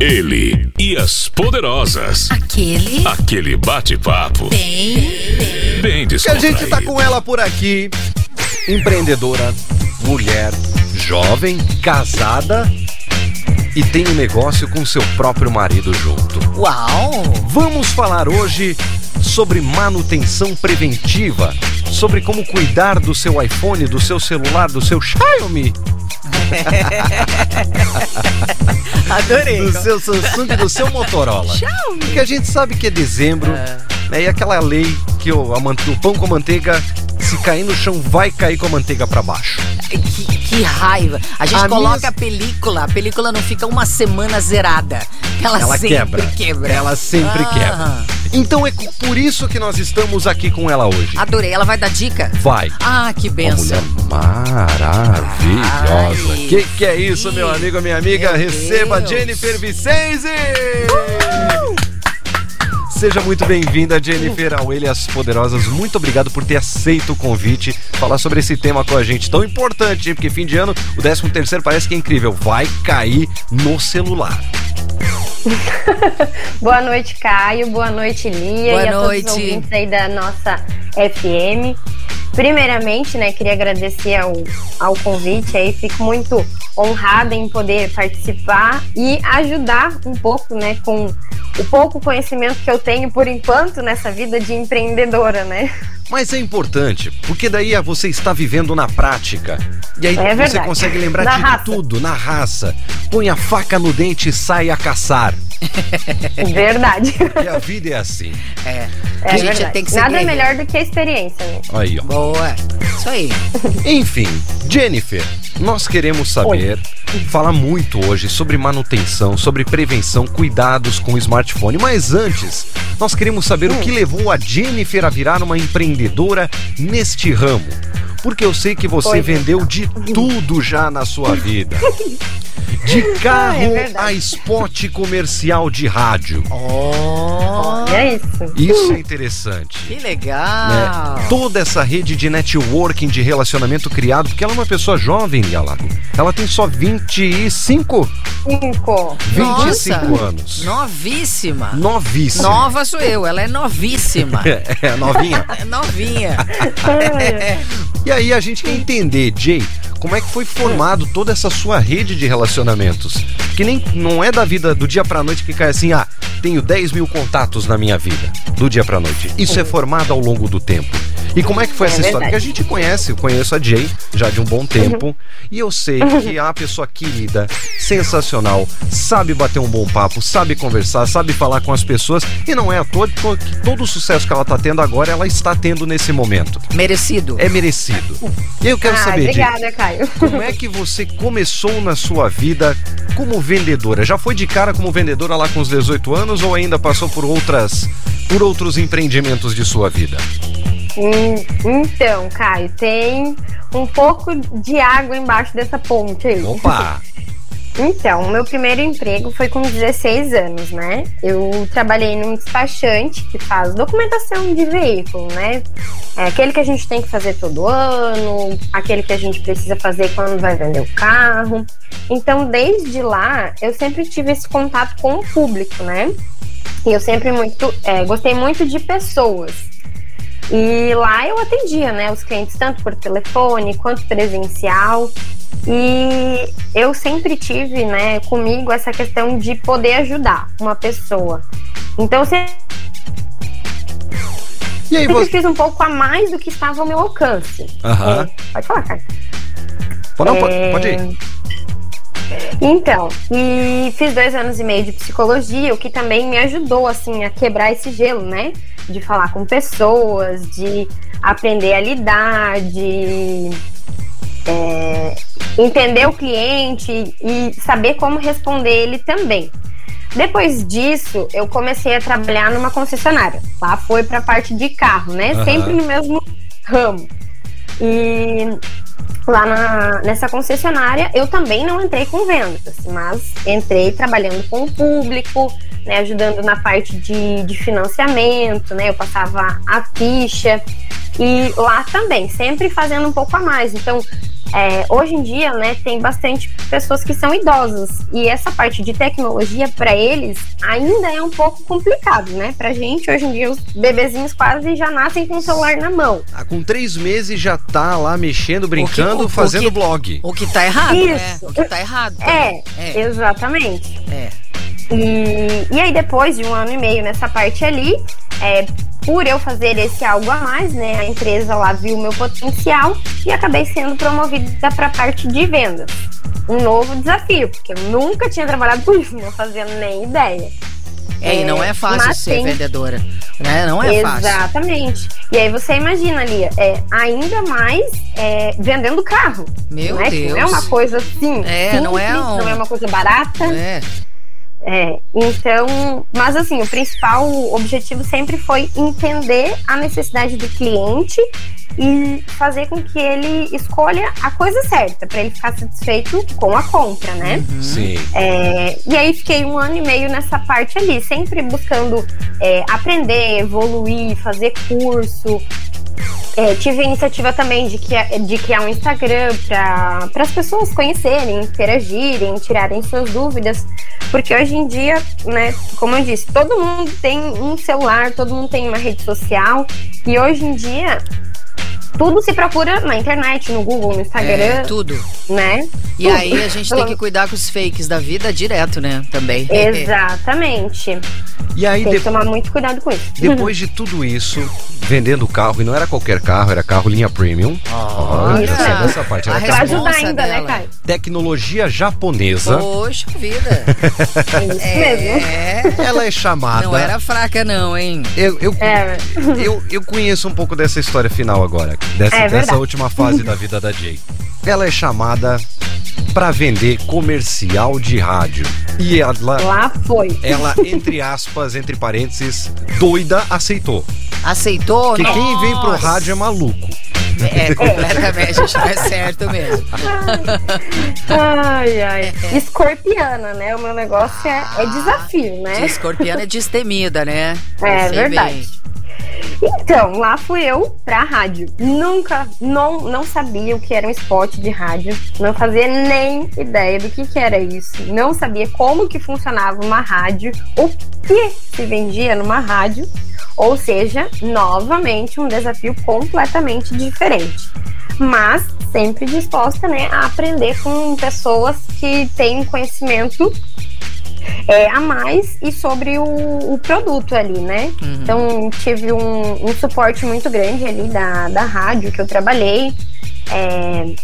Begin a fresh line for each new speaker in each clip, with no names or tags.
Ele e as poderosas.
Aquele.
Aquele bate-papo.
Bem.
Bem
Que a gente tá com ela por aqui. Empreendedora, mulher, jovem, casada e tem um negócio com seu próprio marido junto.
Uau!
Vamos falar hoje sobre manutenção preventiva, sobre como cuidar do seu iPhone, do seu celular, do seu Xiaomi,
Adorei.
do seu Samsung, do seu Motorola.
Xiaomi.
Porque a gente sabe que é dezembro, né? E aquela lei que o, a o pão com manteiga, se cair no chão, vai cair com a manteiga pra baixo.
Que, que raiva. A gente
A
coloca
minha-
a película, a película não fica uma semana zerada. Ela,
Ela
sempre
quebra.
quebra.
Ela sempre
Ah.
quebra. Então é por isso que nós estamos aqui com ela hoje.
Adorei. Ela vai dar dica?
Vai.
Ah, que
Uma
benção.
mulher maravilhosa.
Ai,
que que é isso, meu amigo, minha amiga?
Meu
Receba
Deus.
Jennifer Vicenzi! Seja muito bem-vinda, Jennifer, ao Elias Poderosas. Muito obrigado por ter aceito o convite, falar sobre esse tema com a gente tão importante, porque fim de ano, o 13 terceiro parece que é incrível, vai cair no celular.
Boa noite, Caio. Boa noite, Lia.
Boa
e a todos
noite.
os ouvintes aí da nossa FM. Primeiramente, né, queria agradecer ao, ao convite aí. Fico muito honrada em poder participar e ajudar um pouco, né, com o pouco conhecimento que eu tenho por enquanto nessa vida de empreendedora, né?
Mas é importante, porque daí ah, você está vivendo na prática. E aí
É
você consegue lembrar
Na
de
raça.
tudo, na raça. Põe a faca no dente e sai a caçar.
Verdade.
E a vida é assim.
É.
É
a gente
verdade.
tem que ser
Nada
guerreiro.
melhor do que a experiência, né?
Aí, ó.
Boa. Isso aí.
Enfim, Jennifer, nós queremos saber, falar muito hoje sobre manutenção, sobre prevenção, cuidados com o smartphone. Mas antes, nós queremos saber o que levou a Jennifer a virar uma empreendedora neste ramo. Porque eu sei que você
é.
vendeu de tudo já na sua vida. De carro
Ah, é verdade.
a spot comercial de rádio.
Oh,
É isso.
Isso é interessante.
que
né?
legal.
Toda essa rede de networking, de relacionamento criado, porque ela é uma pessoa jovem, Yala. Ela tem só 25,
Cinco.
25
Nossa.
anos.
Novíssima.
Novíssima.
Nova sou eu, ela é novíssima.
É, novinha.
É novinha.
Ai,
E aí a gente quer entender, Jay, como é que foi formado toda essa sua rede de relacionamentos? Que nem não é da vida do dia pra noite que cai assim, ah, tenho 10 mil contatos na minha vida, do dia pra noite. Isso é formado ao longo do tempo. E como é que foi
É
essa história?
verdade.
Porque a gente conhece, eu conheço a Jay já de um bom tempo, e eu sei que é uma pessoa querida, sensacional, sabe bater um bom papo, sabe conversar, sabe falar com as pessoas, e não é à toa que todo o sucesso que ela tá tendo agora, ela está tendo nesse momento
Merecido.
é merecido. E eu quero
ah,
saber,
obrigada, Caio.
como é que você começou na sua vida como vendedora? Já foi de cara como vendedora lá com os 18 anos ou ainda passou por outras por outros empreendimentos de sua vida?
Hum, Então, Caio, tem um pouco de água embaixo dessa ponte aí.
Opa!
Então, meu primeiro emprego foi com 16 anos, né? Eu trabalhei num despachante que faz documentação de veículo, né? É aquele que a gente tem que fazer todo ano, aquele que a gente precisa fazer quando vai vender o carro. Então, desde lá, eu sempre tive esse contato com o público, né? E eu sempre muito, é, gostei muito de pessoas. E lá eu atendia, né, os clientes tanto por telefone quanto presencial. E eu sempre tive, né, comigo essa questão de poder ajudar uma pessoa. Então eu sempre
E aí você.
fiz um pouco a mais do que estava ao meu alcance. É, pode falar, cara.
Não, pode,
É,
pode ir.
Então, e fiz dois anos e meio de psicologia, o que também me ajudou, assim, a quebrar esse gelo, né? De falar com pessoas, de aprender a lidar, de é, entender o cliente e saber como responder ele também. Depois disso, eu comecei a trabalhar numa concessionária. Lá foi para a parte de carro, né?
Aham.
Sempre no mesmo ramo. E lá na- nessa concessionária eu também não entrei com vendas, mas entrei trabalhando com o público, né, ajudando na parte de, de financiamento, né? Eu passava a ficha e lá também, sempre fazendo um pouco a mais. Então, é, hoje em dia, né, tem bastante pessoas que são idosas e essa parte de tecnologia para eles ainda é um pouco complicado, né? Pra gente hoje em dia os bebezinhos quase já nascem com o celular na mão.
Ah, com três meses já tá lá mexendo, brincando,
o que-
fazendo
que-
blog.
O que tá errado, né?
Isso.
O que tá errado.
É,
é.
exatamente.
é.
E, e aí, depois de um ano e meio nessa parte ali, é, por eu fazer esse algo a mais, né, a empresa lá viu o meu potencial e acabei sendo promovida para a parte de vendas. Um novo desafio, porque eu nunca tinha trabalhado com isso, não fazia nem ideia.
É, e não é fácil
mas
ser
tem-
vendedora, né? Não é fácil.
Exatamente. E aí você imagina ali, é, ainda mais é, vendendo carro.
Meu
né? Que
Deus.
Não é uma coisa assim.
É,
simples,
não é um-
não é uma coisa barata.
É.
É, então, mas assim, o principal objetivo sempre foi entender a necessidade do cliente e fazer com que ele escolha a coisa certa, para ele ficar satisfeito com a compra, né?
Sim.
É, e aí fiquei um ano e meio nessa parte ali, sempre buscando é, aprender, evoluir, fazer curso. É, tive a iniciativa também de, que, de criar um Instagram para as pessoas conhecerem, interagirem, tirarem suas dúvidas. Porque hoje em dia, né, como eu disse, todo mundo tem um celular, todo mundo tem uma rede social. E hoje em dia, tudo se procura na internet, no Google, no Instagram,
É, tudo.
né?
E
Tudo.
aí a gente tem que cuidar com os fakes da vida direto, né? Também.
Exatamente.
E aí,
Tem que tomar muito cuidado com isso.
depois de tudo isso, vendendo carro, e não era qualquer carro, era carro linha premium. Ó,
Olha.
já sei dessa parte.
A
Era
Pra ajudar ainda, né,
dela.
Caio?
tecnologia japonesa.
Poxa vida.
É isso mesmo.
É.
Ela é chamada.
Não era fraca, não, hein?
Eu, eu,
É,
eu, eu conheço um pouco dessa história final agora, dessa,
É
dessa última fase da vida da Jay. Ela é chamada para vender comercial de rádio. E ela,
lá foi.
ela, entre aspas, entre parênteses, doida, aceitou.
Aceitou?
Porque quem vem pro rádio é maluco.
É, completamente. Acho que é certo mesmo.
Ai, ai. Escorpiana, né? O meu negócio é, é desafio,
De
né?
escorpiana é destemida, né?
É
Sei
verdade.
bem.
Então, lá fui eu pra rádio. Nunca, não, não sabia o que era um spot de rádio. Não fazia nem ideia do que, que era isso. Não sabia como que funcionava uma rádio, o que se vendia numa rádio. Ou seja, novamente um desafio completamente diferente. Mas sempre disposta né, a aprender com pessoas que têm conhecimento é, a mais e sobre o, o produto ali, né?
Uhum.
Então tive um, um suporte muito grande ali da, da rádio que eu trabalhei. É,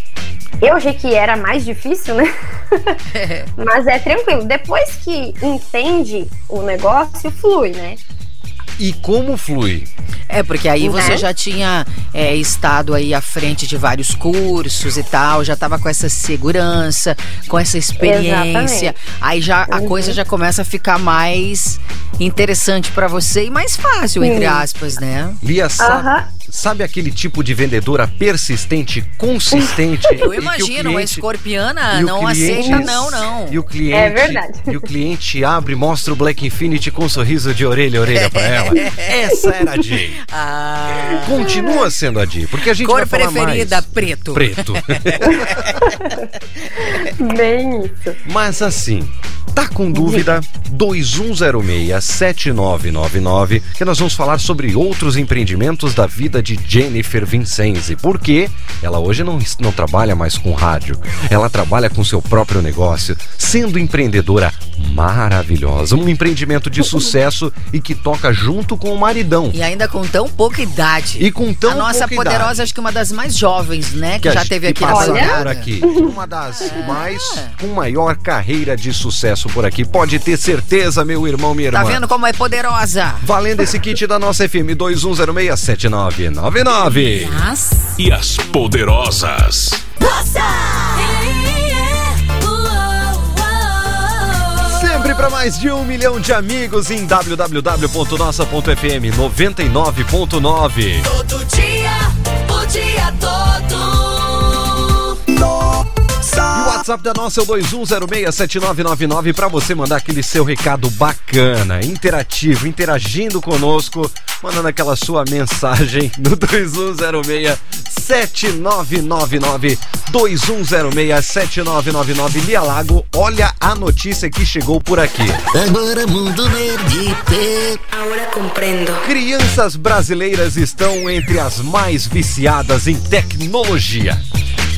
eu achei que era mais difícil, né? Mas é tranquilo. Depois que entende o negócio, flui, né?
E como flui?
É, porque aí você
Né?
já tinha é, estado aí à frente de vários cursos e tal, já tava com essa segurança, com essa experiência.
Exatamente.
Aí já a
Uhum.
coisa já começa a ficar mais interessante pra você e mais fácil, entre
Sim.
aspas, né?
Lia, sabe,
Aham.
Sabe aquele tipo de vendedora persistente, consistente?
Eu
e
imagino, uma
cliente-
escorpiana
e o
não
cliente-
aceita não, não.
E o cliente,
É verdade.
E o cliente abre, mostra o Black Infinity com um sorriso de orelha a orelha pra ela. Essa era a Jay.
Ah,
Continua sendo a Jay, porque a gente
cor
vai falar
preferida,
mais.
preto.
Preto.
Bem isso.
Mas assim, tá com dúvida? 2106-7999, que nós vamos falar sobre outros empreendimentos da vida de Jennifer Vincenzi. Porque ela hoje não, não trabalha mais com rádio, ela trabalha com seu próprio negócio, sendo empreendedora maravilhosa. Um empreendimento de sucesso e que toca junto com o maridão.
E ainda com tão pouca idade.
E com tão
a nossa
pouca
poderosa,
idade.
acho que uma das mais jovens, né? Que,
a
já teve
que
aqui na
por aqui. Uma das mais com maior carreira de sucesso por aqui. Pode ter certeza, meu irmão, minha irmã.
Tá vendo como é poderosa?
Valendo esse kit da nossa FM 21067999.
E as poderosas.
Sempre para mais de um milhão de amigos em www.nossa.fm 99.9.
Todo dia, o dia todo.
E WhatsApp da nossa é o 21067999 para você mandar aquele seu recado bacana, interativo, interagindo conosco, mandando aquela sua mensagem no 21067999 21067999 Lia Lago, olha a notícia que chegou por aqui.
Agora Mundo Verde.
Ahora comprendo.
Crianças brasileiras estão entre as mais viciadas em tecnologia.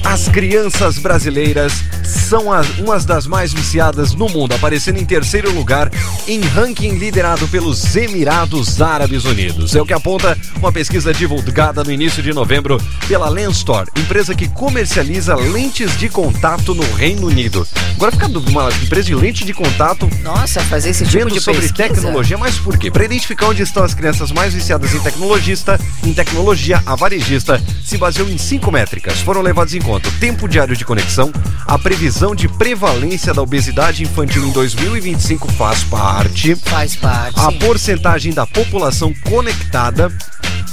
As crianças brasileiras são as, umas das mais viciadas no mundo, aparecendo em terceiro lugar em ranking liderado pelos Emirados Árabes Unidos. É o que aponta uma pesquisa divulgada no início de novembro pela Lenstore, empresa que comercializa lentes de contato no Reino Unido. Agora fica uma empresa de lente de contato
Nossa, fazer esse tipo
vendo
de
sobre
pesquisa.
tecnologia, mas por quê? Para identificar onde estão as crianças mais viciadas em tecnologista, em tecnologia, a varejista se baseou em cinco métricas. Foram levados em conta o tempo diário de conexão, a previsão de prevalência da obesidade infantil em 2025 faz parte,
Faz parte.
a porcentagem da população conectada,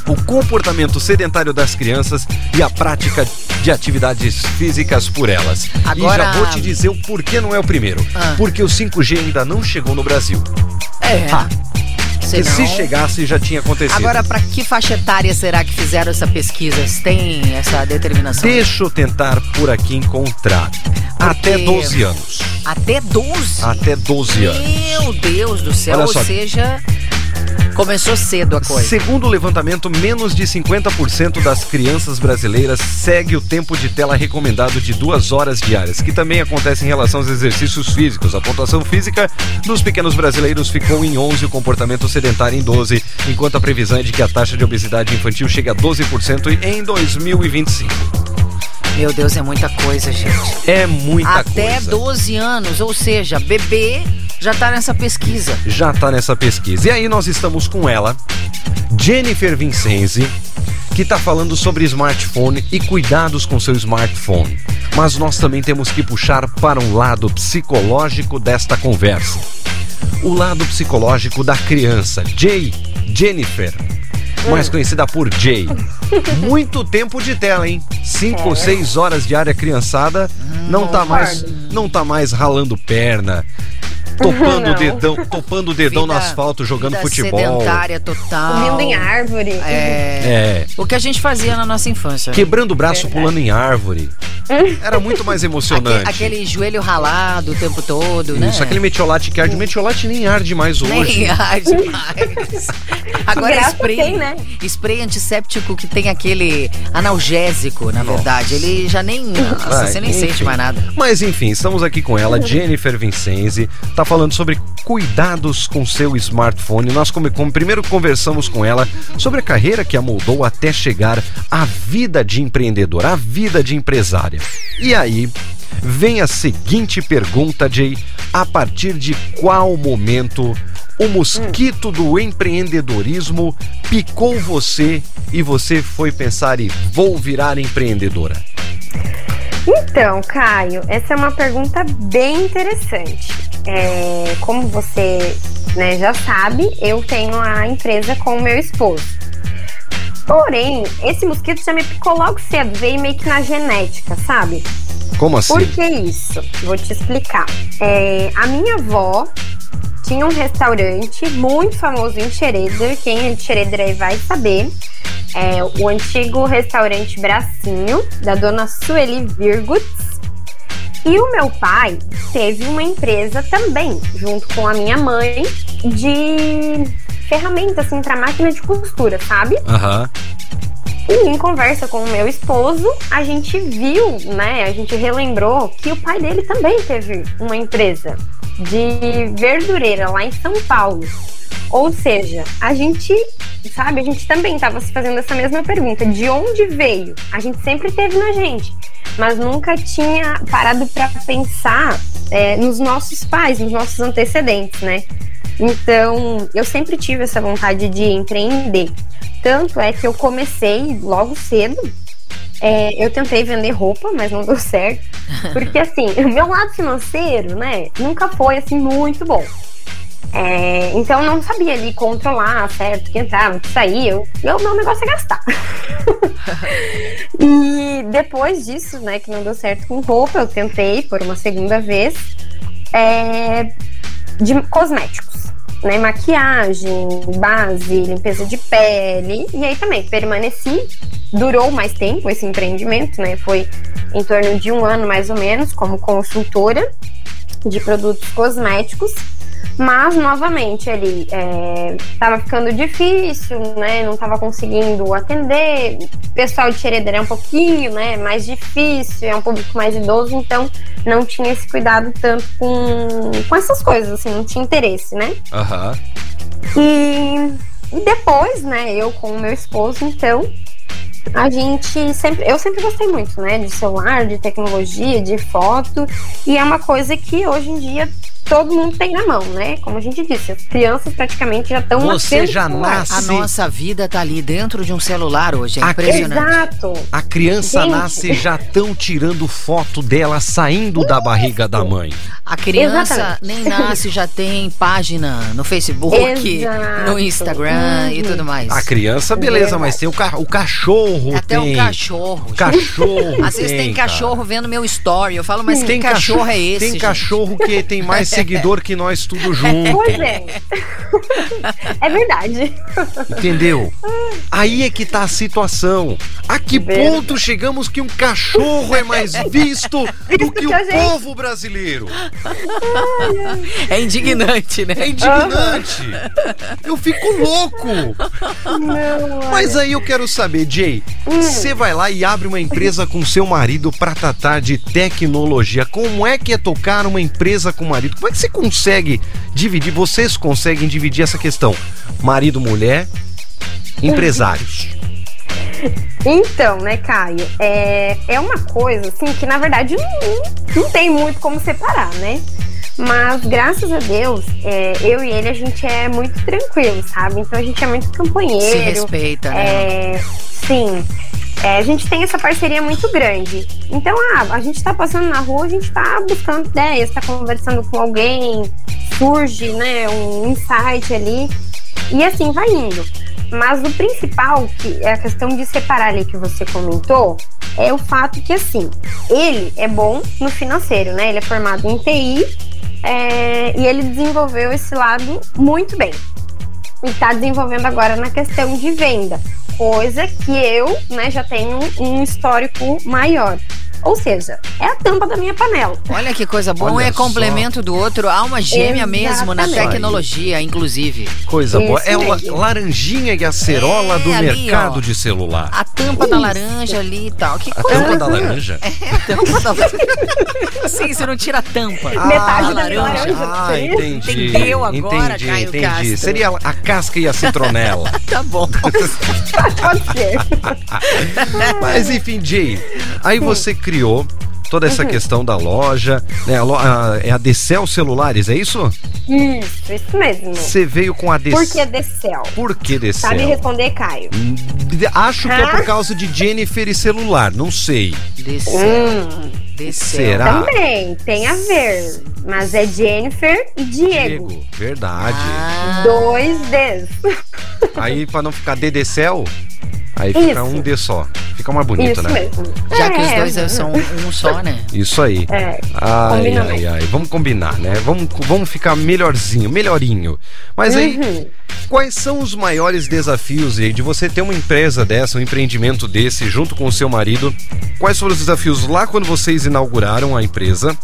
o comportamento sedentário das crianças e a prática de atividades físicas por elas.
Agora-
E já vou te dizer o porquê não é o primeiro.
Ah.
Porque o 5G ainda não chegou no Brasil.
É.
Ah,
Senão-
Porque se chegasse já tinha acontecido.
Agora, pra que faixa etária será que fizeram essa pesquisa? Têm essa determinação?
Deixa eu tentar por aqui encontrar. Até 12 anos.
Até 12?
Até 12 anos.
Meu Deus do céu, ou seja, começou cedo a coisa.
Segundo o levantamento, menos de 50% das crianças brasileiras segue o tempo de tela recomendado de duas horas diárias, que também acontece em relação aos exercícios físicos. A pontuação física dos pequenos brasileiros ficou em 11, o comportamento sedentário em 12, enquanto a previsão é de que a taxa de obesidade infantil chegue a 12% em 2025.
Meu Deus, é muita coisa, gente.
É muita
Até
coisa.
12 anos, ou seja, bebê já tá nessa pesquisa.
já tá nessa pesquisa. E aí nós estamos com ela, Jennifer Vincenzi, que tá falando sobre smartphone e cuidados com seu smartphone. Mas nós também temos que puxar para um lado psicológico desta conversa. O lado psicológico da criança, Jay, Jennifer, mais conhecida por Jay. Muito tempo de tela, hein? Cinco ou seis horas diária criançada, não tá mais, não tá mais ralando perna, topando o dedão, topando o dedão no
Vida-
asfalto jogando
vida
futebol.
sedentária total.
Subindo em árvore.
É.
É,
O que a gente fazia na nossa infância.
quebrando o braço pulando em árvore. Era muito mais emocionante.
Aque- aquele joelho ralado o tempo todo, né?
Isso, aquele metiolate que arde. Metiolate nem arde mais hoje.
Nem arde mais. Agora
graça
spray,
tem, né?
spray antisséptico que tem aquele analgésico, na
Nossa.
verdade. Ele já nem. Nossa,
Vai,
você nem
enfim.
sente mais nada.
Mas enfim, estamos aqui com ela, Jennifer Vincenzi, tá falando sobre cuidados com seu smartphone. Nós como, como primeiro conversamos com ela sobre a carreira que a moldou até chegar à vida de empreendedora, à vida de empresária. E aí, vem a seguinte pergunta, Jay: a partir de qual momento o mosquito do empreendedorismo picou você e você foi pensar e vou virar empreendedora?
Então, Caio, essa é uma pergunta bem interessante. É, como você né, já sabe, eu tenho a empresa com o meu esposo. Porém, esse mosquito já me picou logo cedo, veio meio que na genética, sabe?
Como assim?
Por que isso? Vou te explicar. É, a minha avó tinha um restaurante muito famoso em Xereder. Quem é de Xereder aí vai saber. É o antigo restaurante Bracinho, da dona Sueli Virguts. E o meu pai teve uma empresa também, junto com a minha mãe, de ferramenta assim para máquina de costura, sabe?
Aham.
E em conversa com o meu esposo, a gente viu, né? A gente relembrou que o pai dele também teve uma empresa de verdureira lá em São Paulo. Ou seja, a gente, sabe, a gente também estava se fazendo essa mesma pergunta: de onde veio? A gente sempre teve na gente, mas nunca tinha parado para pensar é, nos nossos pais, nos nossos antecedentes, né? Então, eu sempre tive essa vontade de empreender. Tanto é que eu comecei logo cedo. É, eu tentei vender roupa, mas não deu certo. Porque, assim, o meu lado financeiro, né, nunca foi, assim, muito bom. É, então não sabia ali controlar certo que entrava, que saía. O meu, meu negócio é gastar. e depois disso, né, que não deu certo com roupa, eu tentei por uma segunda vez é, de cosméticos. Né, maquiagem, base, limpeza de pele. E aí também permaneci. Durou mais tempo esse empreendimento, né? Foi em torno de um ano mais ou menos, como consultora de produtos cosméticos. Mas, novamente, ali estava ficando difícil, né? Não estava conseguindo atender. O pessoal de Xeredeira é um pouquinho né, mais difícil, é um público mais idoso, então não tinha esse cuidado tanto com, com essas coisas, assim, não tinha interesse, né?
Aham.
E, e depois, né, eu com o meu esposo, então, a gente sempre, eu sempre gostei muito, né, de celular, de tecnologia, de foto, e é uma coisa que hoje em dia todo mundo tem na mão, né? Como a gente disse, as crianças praticamente já estão
Você já nasce-
A nossa vida tá ali dentro de um celular hoje. É
A
impressionante.
Exato.
A criança
Gente.
nasce e já estão tirando foto dela saindo da barriga da mãe.
A criança
Exatamente.
nem nasce, já tem página no Facebook,
Exato.
no Instagram e
Uhum.
tudo mais.
A criança, beleza,
Verdade.
mas tem o, ca- o cachorro,
Até
tem.
o cachorro.
Cachorro.
Às vezes tem
cara.
cachorro vendo meu story. Eu falo, mas
Tem
que cachorro é esse?
Tem
gente?
cachorro que tem mais seguidor que nós tudo junto.
Pois é. é verdade.
Entendeu? Aí é que tá a situação. A que
Verdade.
ponto chegamos que um cachorro é mais visto do que
que
o
gente.
povo brasileiro?
É indignante, né?
É indignante. Eu fico louco.
Não,
Mas aí eu quero saber, Jay, você vai lá e abre uma empresa com seu marido pra tratar de tecnologia. Como é que é tocar uma empresa com o marido? Como é que você consegue dividir? Vocês conseguem dividir essa questão? Marido, mulher, empresários.
Então, né, Caio? É, é uma coisa, assim, que na verdade não, não tem muito como separar, né? Mas graças a Deus, é, eu e ele, a gente é muito tranquilo, sabe? Então a gente é muito
Se
companheiro.
respeita, né?
É, sim. É, a gente tem essa parceria muito grande. Então, ah, a gente tá passando na rua, a gente tá buscando ideias, tá conversando com alguém, surge, né, um insight ali. E assim vai indo. Mas o principal, que é a questão de separar ali que você comentou, é o fato que, assim, ele é bom no financeiro, né? Ele é formado em TI é, e ele desenvolveu esse lado muito bem e está desenvolvendo agora na questão de venda, coisa que eu né, já tenho um histórico maior. Ou seja, é a tampa da minha panela.
Olha que coisa boa, um é complemento do outro, alma gêmea mesmo na
Exatamente.
tecnologia, inclusive.
Coisa boa. É o
mesmo.
laranjinha e acerola
É,
do
ali,
mercado
ó.
de celular.
A tampa da laranja ali e tal. Que
A
coisa.
tampa da laranja?
A tampa da laranja. Sim, você não tira a tampa.
Metade
Ah,
da minha laranja.
Ah, entendi.
Entendeu agora,
entendi,
Caio
entendi.
Castro?
Seria a casca e a citronela.
Tá bom.
Pode ser.
Mas enfim, Jay, aí você criou toda essa questão da loja, né? A lo- a- é a Decel Celulares, é isso?
Isso, isso mesmo.
Você veio com a Decel.
Por que Decel?
Por que Decel?
Sabe responder, Caio?
Hum, Acho que é por causa de Jennifer e celular, não sei.
Desceu.
Hum,
Desceu.
Será?
também, tem a ver. Mas é Jennifer e Diego.
verdade.
Ah,
Dois Ds.
Aí pra não ficar Dedecel, aí fica
Isso.
um D só. Fica mais bonito,
Isso
né?
mesmo.
já que os
É,
dois são um só, né?
Isso aí.
É,
Ai, ai, ai. Vamos combinar, né? Vamos, vamos ficar melhorzinho, melhorinho. Mas aí,
Uhum.
quais são os maiores desafios aí de você ter uma empresa dessa, um empreendimento desse, junto com o seu marido? Quais foram os desafios lá quando vocês inauguraram a empresa,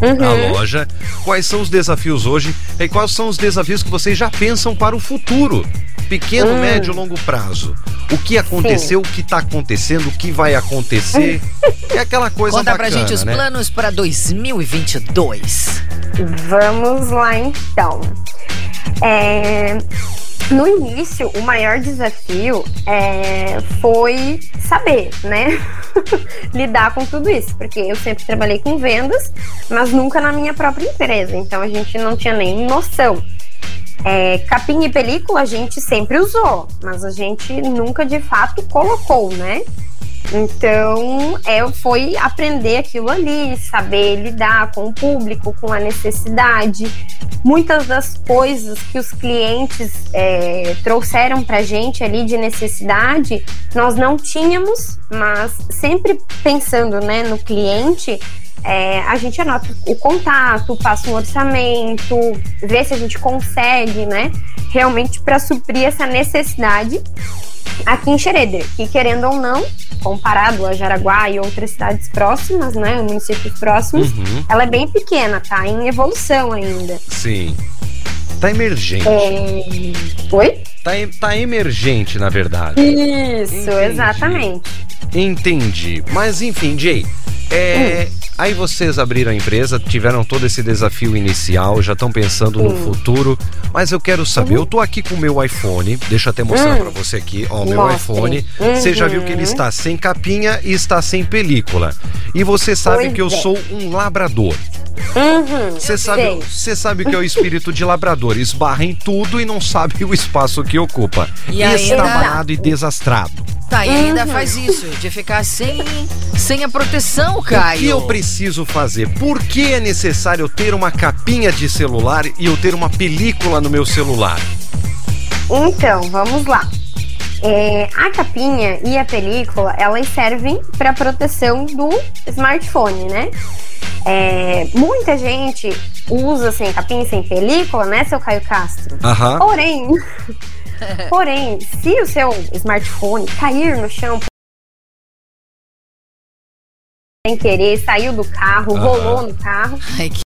Uhum.
a loja? Quais são os desafios hoje? E quais são os desafios que vocês já pensam para o futuro? Pequeno,
Hum.
médio, longo prazo. O que aconteceu, o que está acontecendo, o que vai acontecer. É aquela coisa
Conta
bacana,
pra gente os
né?
planos pra 2022.
Vamos lá então. É, no início, o maior desafio é, foi saber, né? Lidar com tudo isso, porque eu sempre trabalhei com vendas, mas nunca na minha própria empresa, então a gente não tinha nem noção. É, capinha e película a gente sempre usou, mas a gente nunca de fato colocou, né? Então, é, foi aprender aquilo ali, saber lidar com o público, com a necessidade. Muitas das coisas que os clientes é, trouxeram para gente ali de necessidade, nós não tínhamos, mas sempre pensando né, no cliente, é, a gente anota o contato, passa um orçamento, vê se a gente consegue, né, realmente para suprir essa necessidade aqui em Xereder, que querendo ou não, comparado a Jaraguá e outras cidades próximas, né, municípios próximos,
Uhum.
ela é bem pequena, tá em evolução ainda.
Sim. Tá emergente.
É... Oi?
Tá, tá emergente, na verdade.
Isso,
Entendi.
exatamente.
Entendi. Mas enfim, Jay, é, aí vocês abriram a empresa, tiveram todo esse desafio inicial, já estão pensando no
Sim.
futuro, mas eu quero saber, eu tô aqui com o meu iPhone, deixa eu até mostrar
Hum.
pra você aqui, ó, o meu
Mostre.
iPhone. Você já viu que ele
Uhum.
está sem capinha e está sem película. E você sabe
Pois
que eu
é.
sou um labrador.
Uhum,
Você sabe,
sei.
você sabe que é o espírito de labrador, esbarra em tudo e não sabe o espaço que ocupa.
E
Estabanado e desastrado.
Tá, e ainda faz isso, de ficar sem, sem a proteção,
O
Caio.
que eu preciso fazer? Por que é necessário eu ter uma capinha de celular e eu ter uma película no meu celular?
Então, vamos lá. É, a capinha e a película, elas servem para proteção do smartphone, né? É, muita gente usa sem capinha e sem película, né, seu Caio Castro?
Aham.
Porém, porém, se o seu smartphone cair no chão sem querer, saiu do carro,
Aham.
rolou no carro,
Ai, que...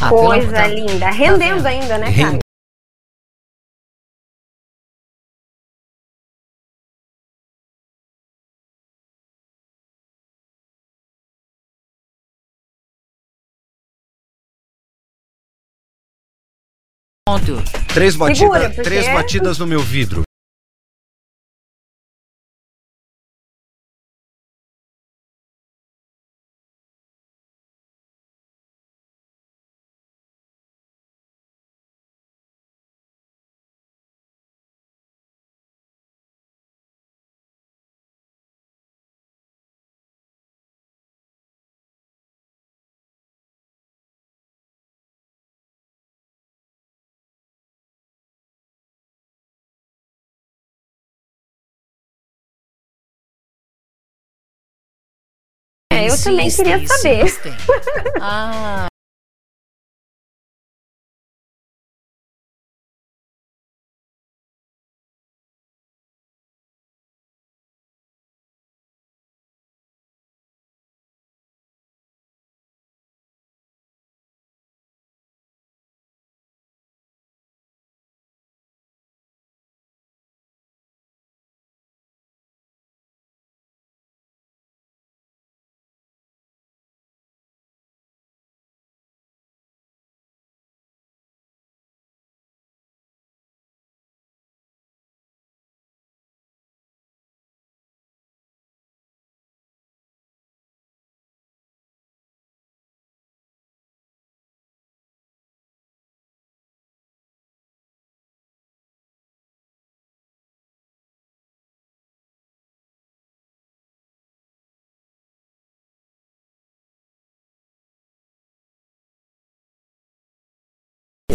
Ah, pelo amor-
coisa
tá-
linda. Rendendo ainda, né, Caio?
Ponto.
Três, batida,
Segura, porque-
três batidas no meu vidro.
Eu também queria saber.
Ah,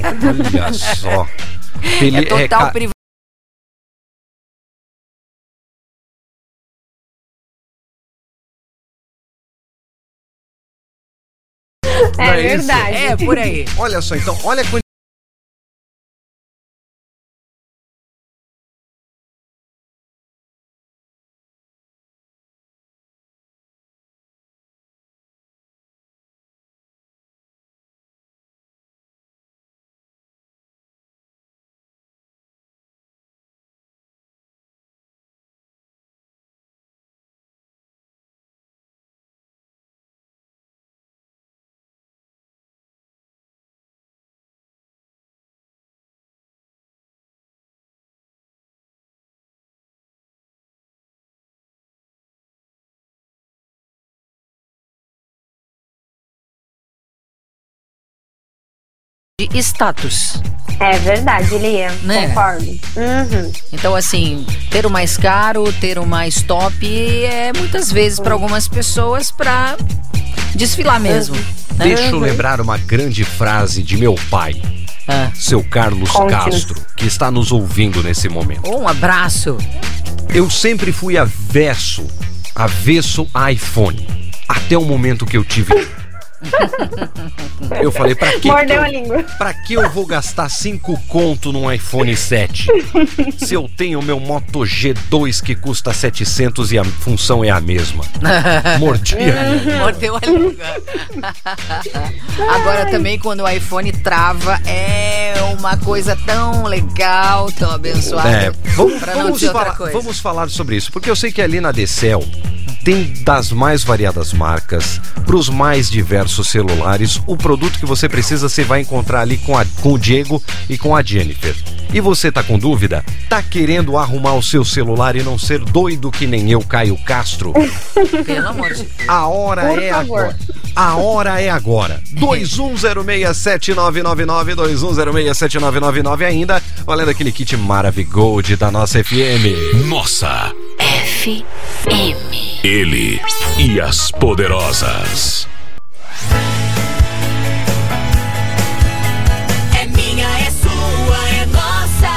Olha só. Pele...
É,
é
total
é... É,
verdade.
É, por aí.
Olha só, então, olha a.
De status.
É verdade, Lia.
Né?
Concordo. Uhum.
Então, assim, ter o mais caro, ter o mais top é muitas vezes para algumas pessoas para desfilar mesmo. né?
Deixa eu lembrar uma grande frase de meu pai,
Ah.
seu Carlos
Conte-nos.
Castro, que está nos ouvindo nesse momento.
Um abraço.
Eu sempre fui avesso, avesso a iPhone. Até o momento que eu tive. Eu falei, pra que, que
Mordeu a
eu,
língua.
pra que eu vou gastar 5 conto num iPhone 7? Se eu tenho meu Moto G2 que custa 700 e a função é a mesma. Mordi a língua.
Mordeu a língua. Agora também quando o iPhone trava é uma coisa tão legal, tão abençoada.
É, vamos, vamos falar, vamos falar sobre isso, porque eu sei que ali na Decel tem das mais variadas marcas, para os mais diversos celulares. O produto que você precisa você vai encontrar ali com, a- com o Diego e com a Jennifer. E você tá com dúvida? Tá querendo arrumar o seu celular e não ser doido que nem eu, Caio Castro?
Pelo amor de Deus.
A hora
Por
é
favor.
agora. A hora é agora. 21067999, 21067999 ainda, valendo aquele kit Maravigold da nossa FM.
Nossa,
FM.
ele e as poderosas.
É minha, é sua, é nossa.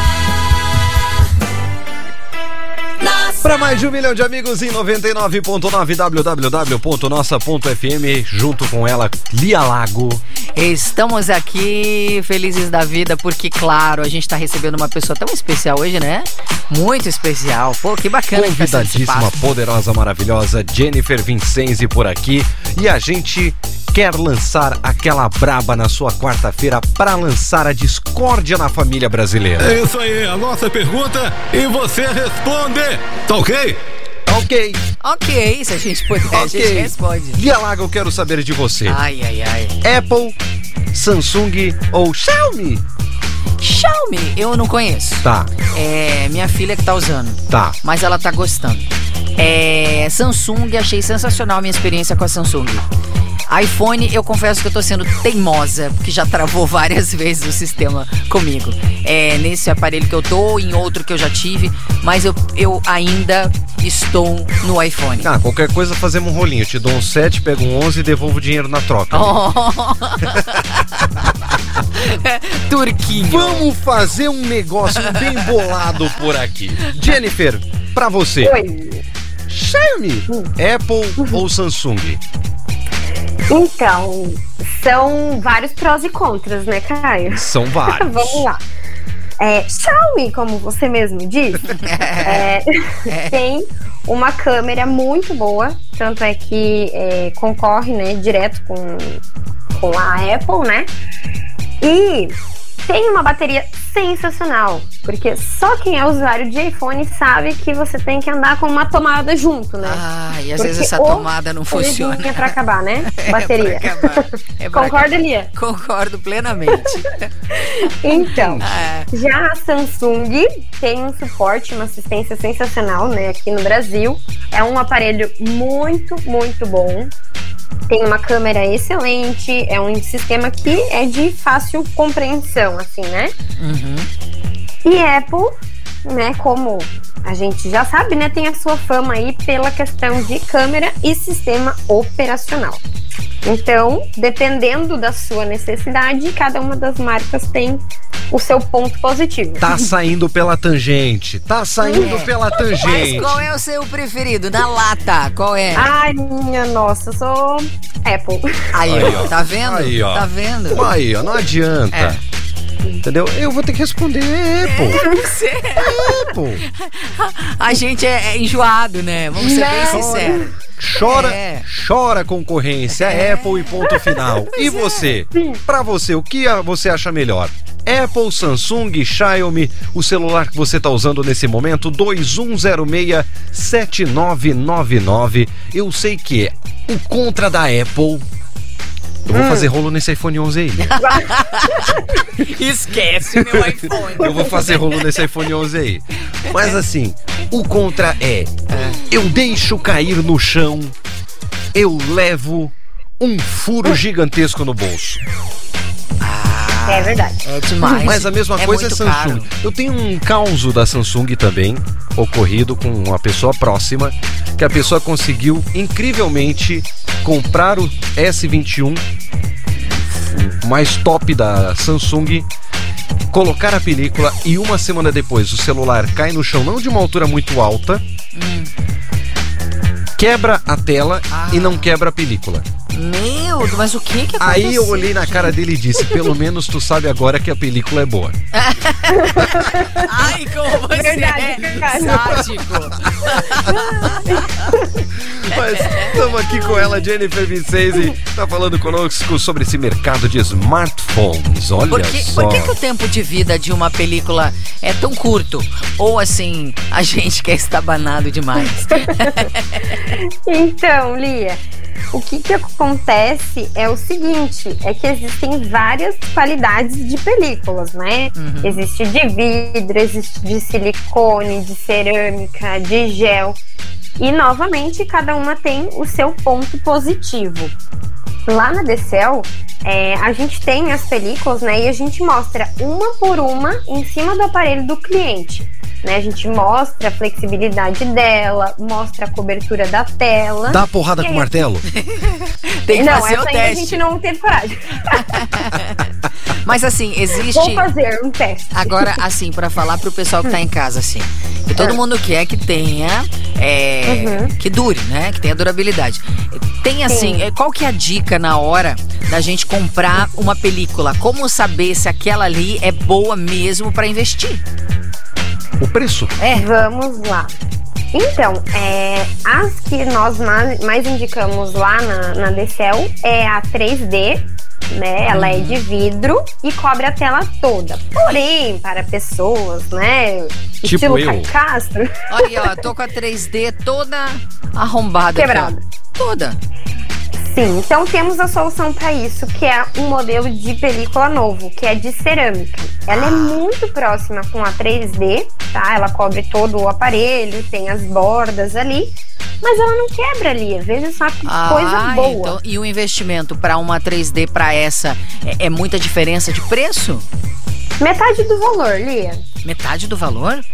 Nossa.
Para mais de um milhão de amigos em 99.9 www.nossa.fm, junto com ela, Lia Lago.
Estamos aqui felizes da vida porque, claro, a gente tá recebendo uma pessoa tão especial hoje, né? Muito especial. Pô, que bacana
Convidadíssima, poderosa, maravilhosa, Jennifer Vincenzi por aqui. E a gente quer lançar aquela braba na sua quarta-feira para lançar a discórdia na família brasileira.
É isso aí, a nossa pergunta e você responde. Tá ok?
Ok,
Ok, se a gente puder, a gente responde.
Lia Lago, eu quero saber de você.
Ai, ai, ai.
Apple, Samsung ou Xiaomi?
Xiaomi, eu não conheço.
Tá,
É minha filha que tá usando.
tá.
mas ela tá gostando. É, Samsung, achei sensacional a minha experiência com a Samsung. iPhone, eu confesso que eu tô sendo teimosa, porque já travou várias vezes o sistema comigo. É, nesse aparelho que eu tô, em outro que eu já tive, mas eu, eu ainda estou no iPhone.
Ah, qualquer coisa fazemos um rolinho. Eu te dou um 7, pego um 11 e devolvo o dinheiro na troca.
Oh. Turquinho.
Vamos fazer um negócio bem bolado por aqui. Jennifer, pra você,
Oi.
Xiaomi, Apple ou Samsung?
Então, são vários prós e contras, né, Caio?
São vários.
Vamos lá. É, Xiaomi, como você mesmo disse, é, tem uma câmera muito boa, tanto é que é, concorre né, direto com, com a Apple, né? E tem uma bateria sensacional, porque só quem é usuário de iPhone sabe que você tem que andar com uma tomada junto, né?
Ai, e às
Porque
vezes essa tomada não funciona.
É pra acabar, né?
É
Bateria.
pra acabar. É
Concorda. Lia?
Concordo plenamente.
Então,
É.
já a Samsung tem um suporte, uma assistência sensacional, né, aqui no Brasil. É um aparelho muito, muito bom. Tem uma câmera excelente, é um sistema que é de fácil compreensão, assim, né?
Uhum.
E Apple, né, como a gente já sabe, né? Tem a sua fama aí pela questão de câmera e sistema operacional. Então, dependendo da sua necessidade, cada uma das marcas tem o seu ponto positivo.
Tá saindo pela tangente. Tá saindo
É.
pela
Mas
tangente.
qual é o seu preferido? Na lata, qual é?
Ai, minha nossa, eu sou Apple.
Aí, ó. tá vendo?
Aí, ó.
Tá vendo?
Aí, ó, não adianta.
É.
Entendeu? Eu vou ter que responder, é, pô.
Você-
É, pô.
A gente é, é enjoado, né? Vamos ser bem sinceros.
Chora,
É.
chora concorrência, Apple e ponto final. E você? Pra você, o que você acha melhor? Apple, Samsung, Xiaomi, o celular que você tá usando nesse momento, 2106-7999. Eu sei que é o contra da Apple. Eu vou fazer rolo nesse iPhone 11 aí.
Esquece meu iPhone.
Eu vou fazer rolo nesse iPhone 11 aí. Mas assim, o contra é: eu deixo cair no chão, eu levo um furo gigantesco no bolso.
É verdade.
É demais.
Mas a mesma
é
coisa é Samsung.
caro.
Eu tenho um caos da Samsung também, ocorrido com uma pessoa próxima, que a pessoa conseguiu incrivelmente comprar o S21, o mais top da Samsung, colocar a película e uma semana depois o celular cai no chão, não de uma altura muito alta. Quebra a tela e não quebra a película.
Meu, mas o que que aconteceu?
Aí eu olhei na cara dele e disse: Pelo menos tu sabe agora que a película é boa.
Ai, como você
Verdade,
é
verdade.
sádico.
Mas estamos aqui com ela, Jennifer Vicese, tá falando conosco sobre esse mercado de smartphones. Olha
Por que,
só.
por que, que o tempo de vida de uma película é tão curto? Ou assim, a gente quer estabanado demais?
Então, Lia, o que que acontece é o seguinte, é que existem várias qualidades de películas, né? Existe de vidro, existe de silicone, de cerâmica, de gel. E novamente, cada uma tem o seu ponto positivo. Lá na Decel, é, a gente tem as películas, né? E a gente mostra uma por uma em cima do aparelho do cliente. Né? A gente mostra a flexibilidade dela, mostra a cobertura da tela.
Dá a porrada com o martelo?
Tem que
não,
fazer
essa
o
ainda a
teste.
gente não teve coragem.
Mas assim, existe.
Vou fazer um teste.
Agora, assim, pra falar pro pessoal que tá em casa, assim, que todo mundo quer que tenha, é,
Uhum.
que dure, né? Que tenha durabilidade. Tem assim,
Sim.
é, qual que é a dica na hora da gente comprar uma película? Como saber se aquela ali é boa mesmo pra investir?
O preço?
É,
Vamos lá. Então, é, as que nós mais, mais indicamos lá na, na DCL é a 3D, né? Ela é de vidro e cobre a tela toda. Porém, para pessoas, né?
Tipo
estilo
eu.
Castro,
olha aí, ó, tô com a 3D toda arrombada.
Quebrada.
Toda.
Sim, então temos a solução para isso, que é um modelo de película novo, que é de cerâmica. Ela é muito próxima com a 3D, tá? Ela cobre todo o aparelho, tem as bordas ali, mas ela não quebra ali. Veja só que coisa
Ah,
boa.
então, e o investimento pra uma 3D pra essa é, é muita diferença de preço?
Metade do valor, Lia.
Metade do valor?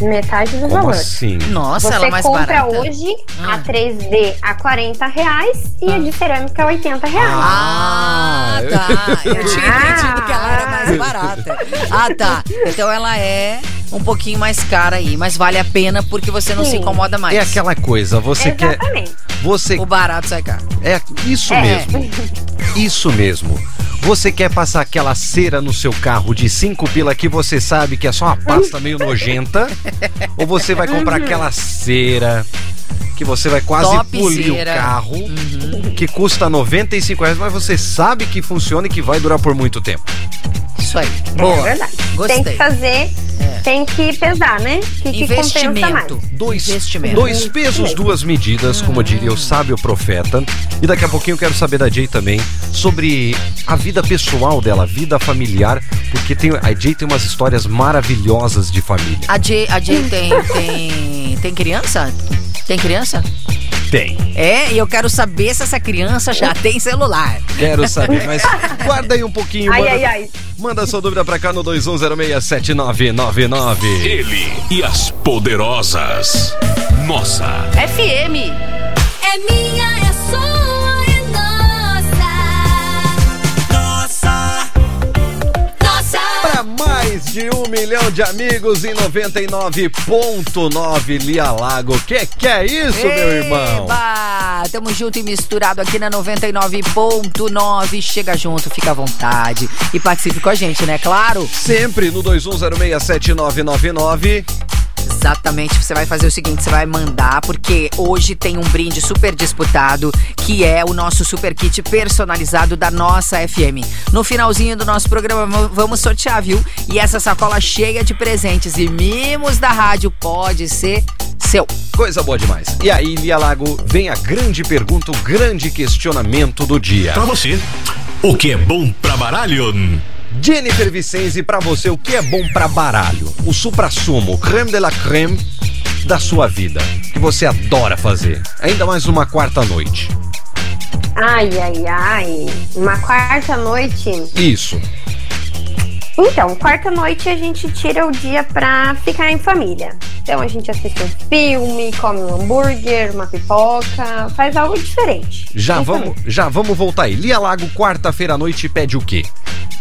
Metade do
Como
valor.
assim?
Nossa, ela é
Você
mais
compra
barata.
hoje
Ah.
a 3D a 40 reais e a de cerâmica a 80 reais.
Ah,
Ah,
tá. Eu tinha
Ah.
entendido que ela era mais barata. Ah, tá. Então ela é um pouquinho mais cara aí, mas vale a pena porque você não se
Sim.
incomoda mais.
É aquela coisa, você quer.
Exatamente.
Você.
O barato sai caro.
É isso
É.
mesmo. Isso mesmo. Você quer passar aquela cera no seu carro de cinco pila que você sabe que é só uma pasta meio nojenta? Ou você vai comprar aquela cera que você vai quase
Top
polir
cera.
o carro, que custa 95 reais, mas você sabe que funciona e que vai durar por muito tempo.
Isso aí.
É
Boa.
verdade.
Gostei.
Tem que fazer,
É.
tem que pesar, né? Que, que.
Investimento.
Dois,
Investimento.
dois pesos, duas medidas, como diria o sábio profeta. E daqui a pouquinho eu quero saber da Jay também sobre a vida pessoal dela, a vida familiar, porque tem, a Jay tem umas histórias maravilhosas de família.
A Jay, a Jay tem, tem, tem criança? Tem criança?
Tem.
É, e eu quero saber se essa criança já tem celular.
Quero saber, mas guarda aí um pouquinho.
Ai,
manda-
ai, ai.
Manda sua dúvida pra cá no 21067999.
Ele e as poderosas. Nossa.
FM. É minha,
de um milhão de amigos em 99.9 Lia Lago. Que que é isso, meu irmão?
Eba! Tamo junto e misturado aqui na 99.9. Chega junto, fica à vontade. E participe com a gente, né? Claro.
Sempre no 21067999.
Exatamente, você vai fazer o seguinte, você vai mandar, porque hoje tem um brinde super disputado, que é o nosso super kit personalizado da nossa FM. No finalzinho do nosso programa vamos sortear, viu? E essa sacola cheia de presentes e mimos da rádio pode ser seu.
Coisa boa demais. E aí, Lia Lago, vem a grande pergunta, o grande questionamento do dia.
Pra você, o que é bom pra baralho?
Jennifer Vicenzi, pra você, o que é bom pra baralho? O supra-sumo, o creme de la creme da sua vida, que você adora fazer. Ainda mais uma quarta noite.
Ai, ai, ai. Uma quarta noite.
Isso.
Então, quarta noite a gente tira o dia pra ficar em família. Então a gente assiste um filme, come um hambúrguer, uma pipoca, faz algo diferente.
Já vamos,
família.
já vamos voltar aí. Lia Lago, quarta-feira à noite, pede o quê?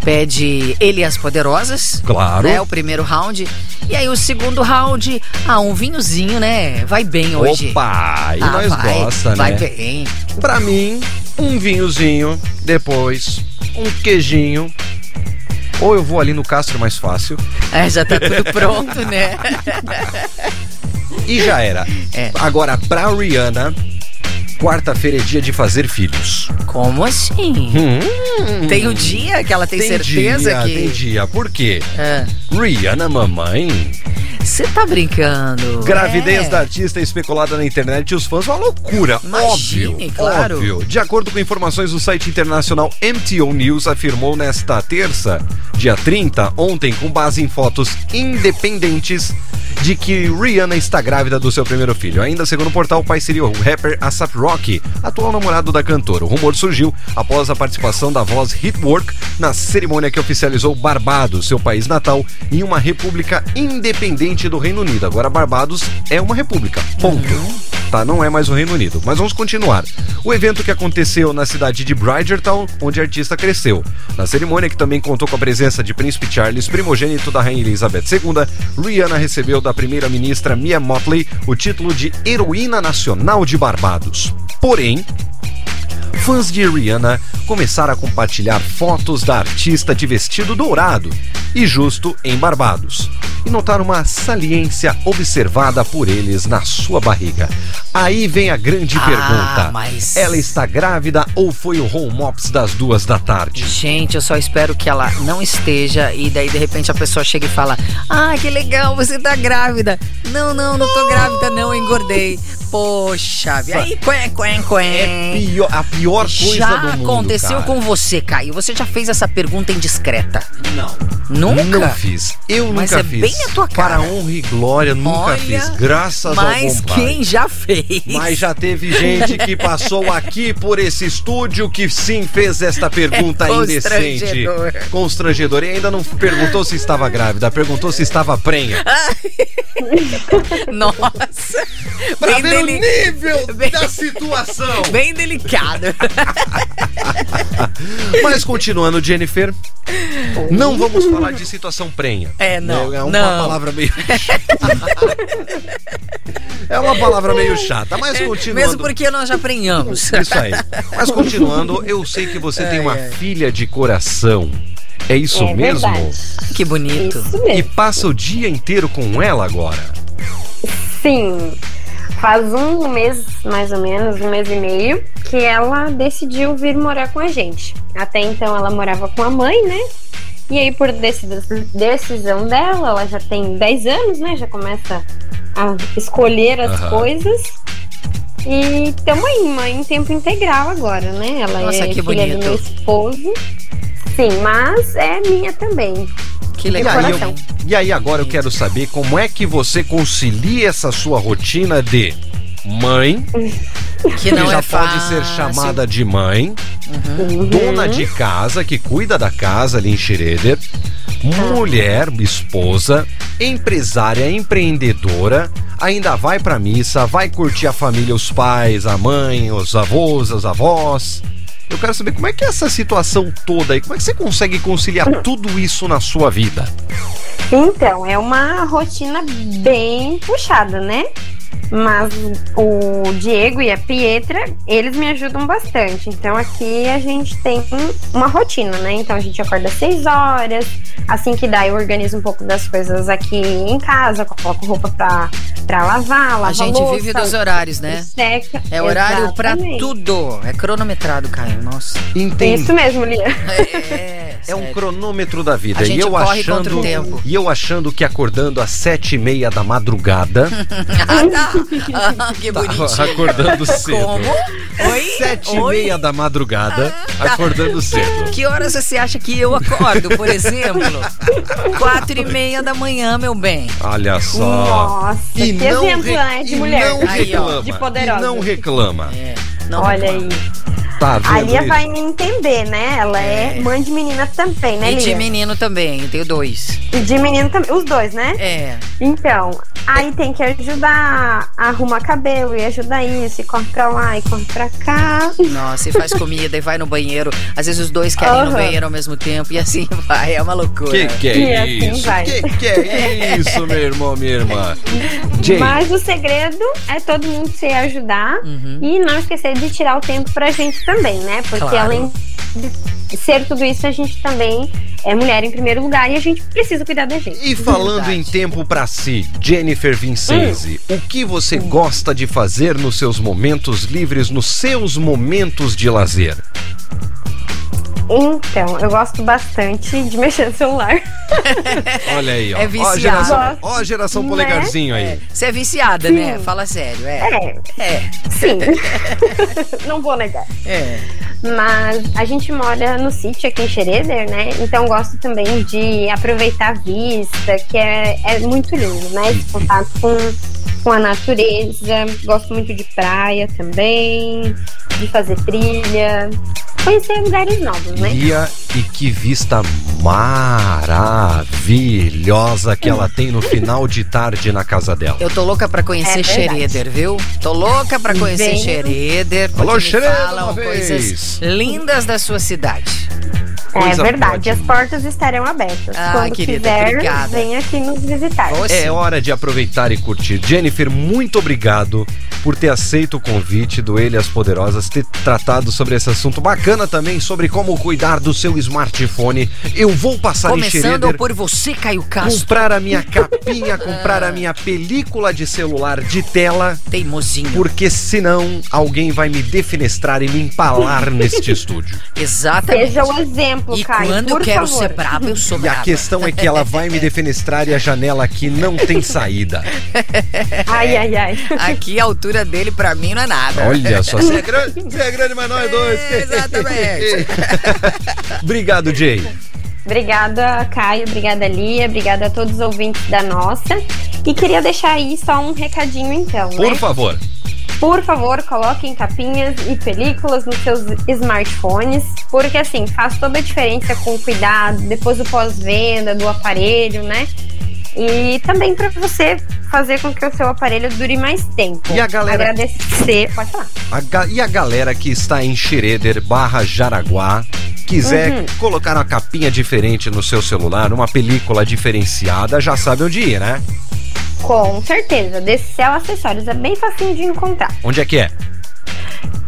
Pede ele e as poderosas.
Claro.
Né, o primeiro round. E aí o segundo round, ah, um vinhozinho, né? Vai bem hoje.
Opa, e
Ah,
nós
vai,
gosta,
Vai
né?
bem.
Pra mim, um vinhozinho, depois um queijinho. Ou eu vou ali no Castro mais fácil.
É, já tá tudo pronto, né?
E já era.
É.
Agora, pra Rihanna, quarta-feira é dia de fazer filhos.
Como assim?
Hum,
Tem um dia que ela tem, certeza
dia,
que.
Tem dia. Por quê?
Ah,
Rihanna, mamãe.
Você tá brincando?
Gravidez
É.
da artista especulada na internet e os fãs, uma loucura.
Imagine,
óbvio,
claro.
óbvio. De acordo com informações do site internacional MTO News, afirmou nesta terça, dia 30, ontem, com base em fotos independentes, de que Rihanna está grávida do seu primeiro filho. Ainda segundo o portal, o pai seria o rapper ASAP Rocky, atual namorado da cantora. O rumor surgiu após a participação da voz Hitwork na cerimônia que oficializou Barbados, seu país natal, em uma república independente do Reino Unido. Agora Barbados é uma república. Ponto. Tá, não é mais o Reino Unido. Mas vamos continuar. O evento que aconteceu na cidade de Bridgerton, onde a artista cresceu. Na cerimônia, que também contou com a presença de Príncipe Charles, primogênito da Rainha Elizabeth II, Rihanna recebeu da primeira-ministra Mia Motley o título de Heroína Nacional de Barbados. Porém, fãs de Rihanna começaram a compartilhar fotos da artista de vestido dourado e justo em Barbados. E notaram uma saliência observada por eles na sua barriga. Aí vem a grande
Ah,
pergunta:
mas-
ela está grávida ou foi o home ops das duas da tarde?
Gente, eu só espero que ela não esteja e daí de repente a pessoa chega e fala: Ah, que legal, você tá grávida. Não, não, não tô grávida, não, engordei. Poxa, e aí, quen, quen, quen.
É pior- a pior coisa
já
do mundo.
aconteceu
cara.
com você, Caio? Você já fez essa pergunta indiscreta?
Não.
Nunca?
Não fiz. Eu
Mas
nunca
é
fiz.
bem a tua cara.
Para honra e glória, nunca
Olha,
fiz. Graças ao
Mas
bom pai.
quem já fez?
Mas já teve gente que passou aqui por esse estúdio que sim fez esta pergunta
É
indecente.
constrangedor.
Constrangedor. E ainda não perguntou se estava grávida, perguntou se estava prenha.
Nossa.
Pra
bem, deli-
o nível
bem-
da situação.
bem delicado.
Mas continuando, Jennifer, não vamos falar de situação prenha.
É, não,
É uma
não.
palavra meio. é uma palavra meio chata, mas continuando.
Mesmo porque nós já prenhamos.
Isso aí. Mas continuando, eu sei que você tem uma
ai.
filha de coração. É isso
É
mesmo?
verdade.
Que bonito.
Isso
E passa o dia inteiro com ela agora.
Sim. Faz um mês, mais ou menos, um mês e meio, que ela decidiu vir morar com a gente. Até então ela morava com a mãe, né? E aí, por deci- decisão dela, ela já tem 10 anos, né? Já começa a escolher as
Aham.
coisas. E estamos aí, mãe em tempo integral agora, né? Ela
Nossa,
é
que
filha
bonito.
do meu esposo. Sim, mas é minha também.
Que
E
legal.
aí, eu- e aí agora eu quero saber como é que você concilia essa sua rotina de mãe,
Que não
já
é
pode
fácil.
ser chamada de mãe,
Uhum.
dona de casa que cuida da casa ali em Schroeder, mulher, esposa, empresária, empreendedora, ainda vai pra missa, vai curtir a família, os pais, a mãe, os avós, as avós. Eu quero saber como é que é essa situação toda aí, como é que você consegue conciliar tudo isso na sua vida?
Então, é uma rotina bem puxada, né? Mas o Diego e a Pietra, eles me ajudam bastante. Então aqui a gente tem uma rotina, né? Então a gente acorda às 6 horas, assim que dá, eu organizo um pouco das coisas aqui em casa, coloco roupa pra, pra lavar, lava
A gente
louça,
vive dos horários, né?
Seca.
É horário pra
Exatamente.
tudo. É cronometrado, Caio. Nossa.
Entendi.
Isso mesmo, Lia.
É,
É um cronômetro da vida.
A
e
gente
eu
corre
achando,
contra o tempo.
E eu achando que acordando às sete e meia da madrugada,
Ah, tá. Ah, que bonitinho.
tava acordando cedo.
Como? Oi?
Sete e
Oi?
meia da madrugada, acordando cedo.
Que horas você acha que eu acordo, por exemplo? Quatro e meia da manhã, meu bem.
Olha só.
Nossa,
E
que
não,
exemplo,
re-
né, de
e
mulher.
não
Aí, ó,
de poderosa.
E não reclama.
É, não
Olha
reclama.
aí.
Tá vendo
A Lia
isso?
vai me entender, né? Ela é,
É.
mãe de menina também, né,
E de
Lia?
menino também, eu tenho dois.
E de menino também. Os dois, né?
É.
Então, aí tem que ajudar a arrumar cabelo e ajudar isso, e corre pra lá e corre pra cá.
Nossa, e faz comida e vai no banheiro. Às vezes os dois querem ir no banheiro ao mesmo tempo e assim vai. É uma loucura.
Que que é
E assim
isso?
vai.
Que que é isso, meu irmão, minha irmã? Jay,
Mas o segredo é todo mundo se ajudar
Uhum.
e não esquecer de tirar o tempo pra gente também, né? Porque
Claro.
além de ser tudo isso, a gente também é mulher em primeiro lugar e a gente precisa cuidar da gente.
E falando em tempo pra si, Jennifer Vincenzi, o que você gosta de fazer nos seus momentos livres, nos seus momentos de lazer?
Então, eu gosto bastante de mexer no celular.
Olha aí, ó.
É
ó, a
viciado.
geração, ó a geração
Né?
polegarzinho aí.
Você é viciada, né? Fala sério, é.
É,
É.
sim. não vou negar.
É.
Mas a gente mora no sítio aqui em Xereder, né? Então gosto também de aproveitar a vista, que é, é muito lindo, né? Esse contato com, com a natureza. Gosto muito de praia também, de fazer trilha, conhecer lugares novos, né?
Lia, e que vista maravilhosa que ela tem no final de tarde na casa dela.
Eu tô louca pra conhecer
É.
Xereder, viu? Tô louca pra conhecer
Vem.
Xereder.
Alô, Xereder,
falam
uma
coisas lindas da sua cidade.
Coisa
é verdade, as portas estarão abertas.
Ah,
Quando
querida,
quiser,
obrigada.
vem aqui nos visitar.
É
sim.
hora de aproveitar e curtir. Jennifer, muito obrigado por ter aceito o convite do Ele e as Poderosas, ter tratado sobre esse assunto bacana também, sobre como cuidar do seu smartphone. Eu vou passar em
Começando por você, Caio Castro.
comprar a minha capinha, comprar a minha película de celular de tela,
Teimosinho.
porque senão alguém vai me defenestrar e me empalar neste estúdio.
Exatamente.
Seja o exemplo,
E
Caio,
quando eu
por
quero
favor.
ser brava, eu sou
E a questão é que ela vai me defenestrar e a janela aqui não tem saída.
Ai, ai, ai.
Aqui a altura dele pra mim não é nada.
Olha só, você é grande, você é grande, mas nós dois.
Exatamente.
Obrigado, Jay.
Obrigada, Caio. Obrigada, Lia. Obrigada a todos os ouvintes da nossa. E queria deixar aí só um recadinho, então,
Por
né?
favor.
Por favor, coloquem capinhas e películas nos seus smartphones, porque assim, faz toda a diferença com o cuidado, depois do pós-venda, do aparelho, né? E também para você fazer com que o seu aparelho dure mais tempo.
E a galera-
Agradecer. Pode falar.
A ga- e a galera que está em Xereder barra Jaraguá, quiser
Uhum.
colocar uma capinha diferente no seu celular, uma película diferenciada, já sabe onde ir, né?
Com certeza. Decel Acessórios é bem facinho de encontrar.
Onde é que é?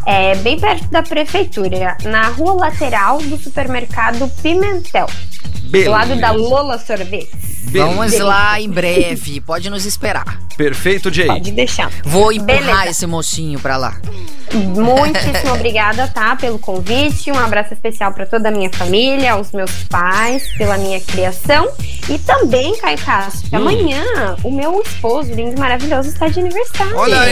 É bem perto da prefeitura, na rua lateral do supermercado Pimentel,
Beleza.
do lado da Lola Sorvetes.
Vamos
Beleza.
lá em breve. Pode nos esperar.
Perfeito, Jay.
Pode deixar.
Vou empurrar
Beleza.
esse mocinho pra lá.
Muitíssimo obrigada, tá, pelo convite. Um abraço especial para toda a minha família, aos meus pais, pela minha criação. E também, Caio Castro,
Hum.
amanhã o meu esposo, lindo e maravilhoso, está de aniversário.
Olha aí!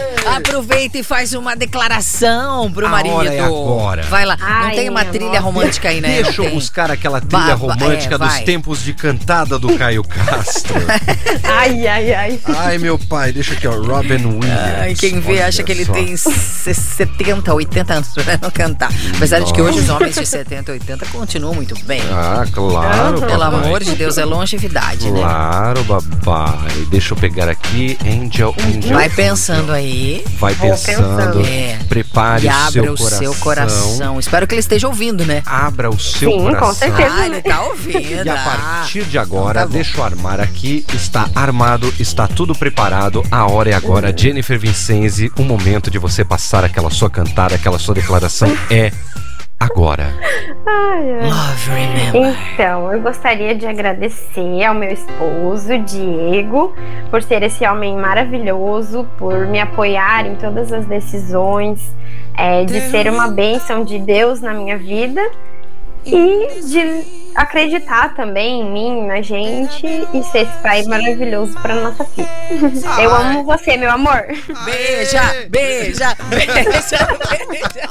Aproveita e faz uma declaração pro
A
marido.
hora é agora.
Vai lá. não
Ai,
tem uma trilha
nossa.
romântica aí, né?
Deixa
Não
eu buscar aquela trilha
vai,
romântica
é,
dos tempos de cantada do Caio Castro.
Ai, ai, ai.
Ai, meu pai, deixa aqui, ó. Robin Williams.
Ai, quem vê
Olha
acha que ele
só.
tem se- 70, 80 anos pra não cantar. Apesar de que hoje os homens de 70, 80 continuam muito bem.
Ah, claro.
Pelo
papai.
amor de Deus, é longevidade, né?
Claro, babai. Deixa eu pegar aqui. Angel, Angel.
Vai pensando aí
Vai pensando.
pensando.
É.
Prepare
e
o
abra
seu
o
coração.
seu coração. Espero que ele esteja ouvindo, né?
Abra o seu
Sim, com
coração.
certeza.
Ah, ele tá ouvindo.
E a
ah.
partir de agora,
Então tá
deixa eu armar aqui. Está armado, está tudo preparado. A hora é agora. Jennifer Vincenzi, o momento de você passar aquela sua cantada, aquela sua declaração é agora.
Ai, ai.
Love remember.
Então, eu gostaria de agradecer ao meu esposo, Diego, por ser esse homem maravilhoso, por me apoiar em todas as decisões, é, de ser uma bênção de Deus na minha vida e de acreditar também em mim, na gente e ser esse pai maravilhoso para nossa filha. Eu amo você, meu amor.
Beija, beija, beija, beija.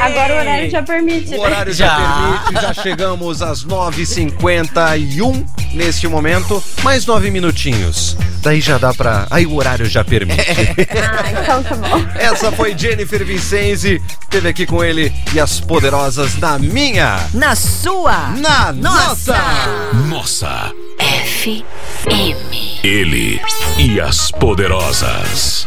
Agora o horário já permite.
O
né?
horário já,
Já.
permite, já chegamos às 9h51 neste momento. Mais nove minutinhos. Daí já dá pra. Aí o horário já permite.
Ah, então tá bom.
Essa foi Jennifer Vincenzi, esteve aqui com ele e as poderosas na minha,
Na sua.
Na
Nossa.
nossa.
Ele e as poderosas.